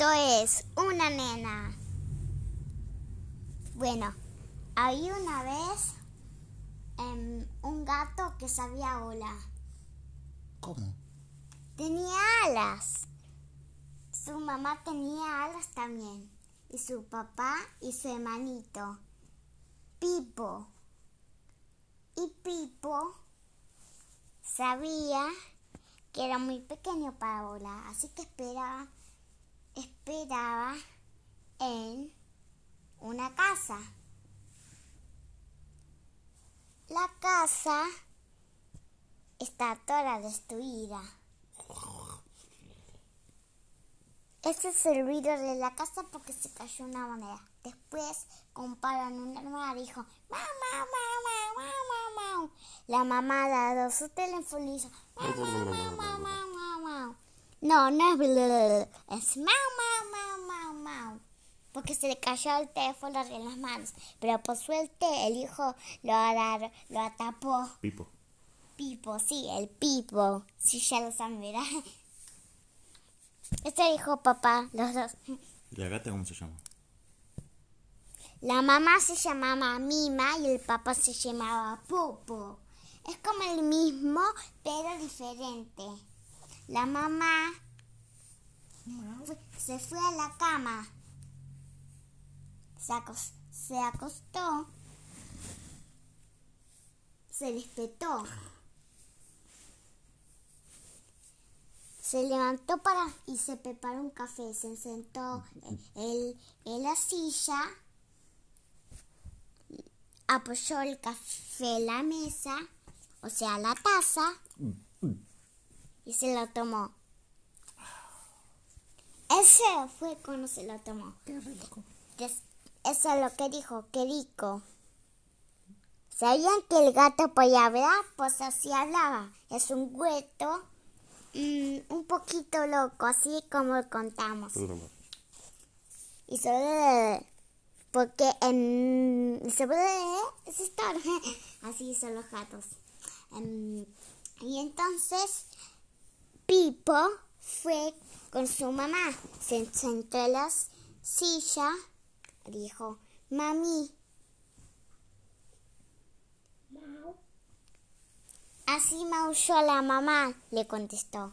Esto es una nena. Bueno, había una vez em, un gato que sabía hola. ¿Cómo? Tenía alas. Su mamá tenía alas también. Y su papá y su hermanito. Pipo. Y Pipo sabía que era muy pequeño para volar, así que esperaba, esperaba en una casa. La casa está toda destruida. Ese es el ruido de la casa porque se cayó una moneda. Después comparan un hermano y dijo, mamá, mamá, mamá, mamá. La mamá dado su teléfono y hizo, mamá, mamá, mamá, mamá. No, no es es mamá. Porque se le cayó el teléfono en las manos. Pero por suerte el hijo lo, agar- lo atapó. Pipo. Pipo, sí, el Pipo. Sí, ya lo saben, ¿verdad? Este dijo papá, los dos. ¿Y la gata cómo se llama? La mamá se llamaba Mima y el papá se llamaba Popo. Es como el mismo, pero diferente. La mamá se fue a la cama. Se, acos- se acostó. Se despertó. Se levantó para y se preparó un café. Se sentó en, en- la silla apoyó el café en la mesa, o sea, la taza, y se lo tomó. Ese fue cuando se lo tomó. Des- eso es lo que dijo, qué rico. ¿Sabían que el gato podía hablar? Pues así hablaba. Es un hueto un poquito loco, así como contamos. Y sobre porque en sobre es historia. Así son los gatos. Em, y entonces Pipo fue con su mamá. Se sentó en la silla. Dijo, mami. Así maulló la mamá, le contestó.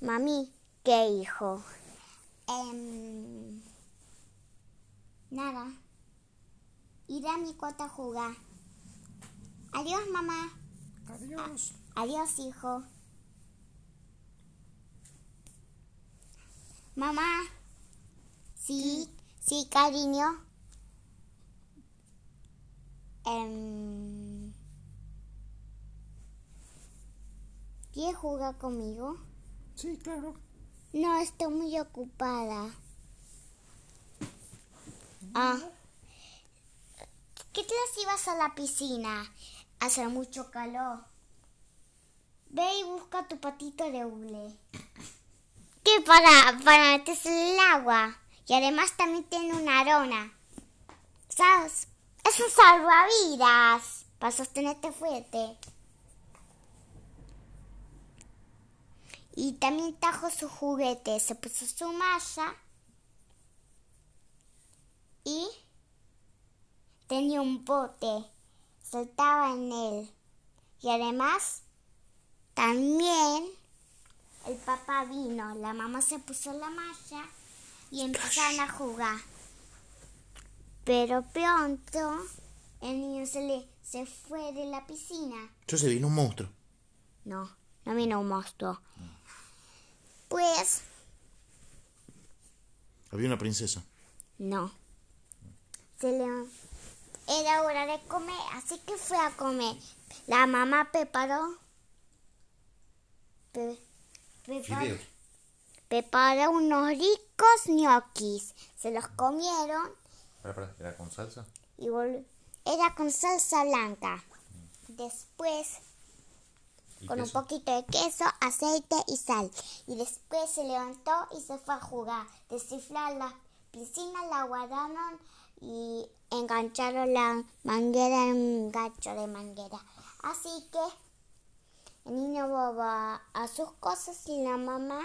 Mami, ¿qué hijo? Em, nada. Ir a mi cuarto a jugar. Adiós, mamá. Adiós. Adiós, hijo. Mamá. Sí, sí, cariño. Em, ¿Quieres jugar conmigo? Sí, claro. No, estoy muy ocupada. Ah. ¿Qué tal si vas a la piscina? Hace mucho calor. Ve y busca tu patito de hule. ¿Qué para, para meterse el agua? Y además también tiene una arona. ¿Sabes? Es un salvavidas para sostenerte fuerte. Y también trajo su juguete, se puso su malla y tenía un bote, saltaba en él. Y además, también papá vino, la mamá se puso la malla y empezaron a jugar. Pero pronto el niño se, le, se fue de la piscina. Entonces vino un monstruo. No, no vino un monstruo. Pues Había una princesa. no. Se le... Era hora de comer, así que fue a comer. La mamá preparó... pre- preparó unos ricos ñoquis. Se los comieron Para, para, ¿Era con salsa? y era con salsa blanca. Después ¿Y con un poquito de queso, aceite y sal. Y después se levantó y se fue a jugar. Descifrar la piscina, la guardaron y engancharon la manguera en un gancho de manguera. Así que El niño va a sus cosas y la mamá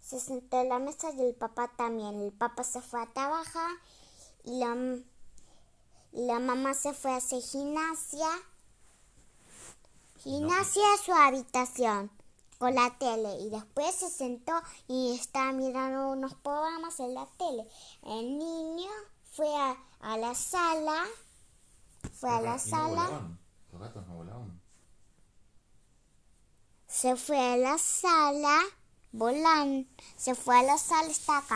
se sentó en la mesa y el papá también. El papá se fue a trabajar y la, y la mamá se fue a hacer gimnasia. Gimnasia a su habitación con la tele y después se sentó y estaba mirando unos programas en la tele. El niño fue a, a la sala, fue a la no sala, volaban. Los gatos no volaban. Se fue a la sala, volando, se fue a la sala, está.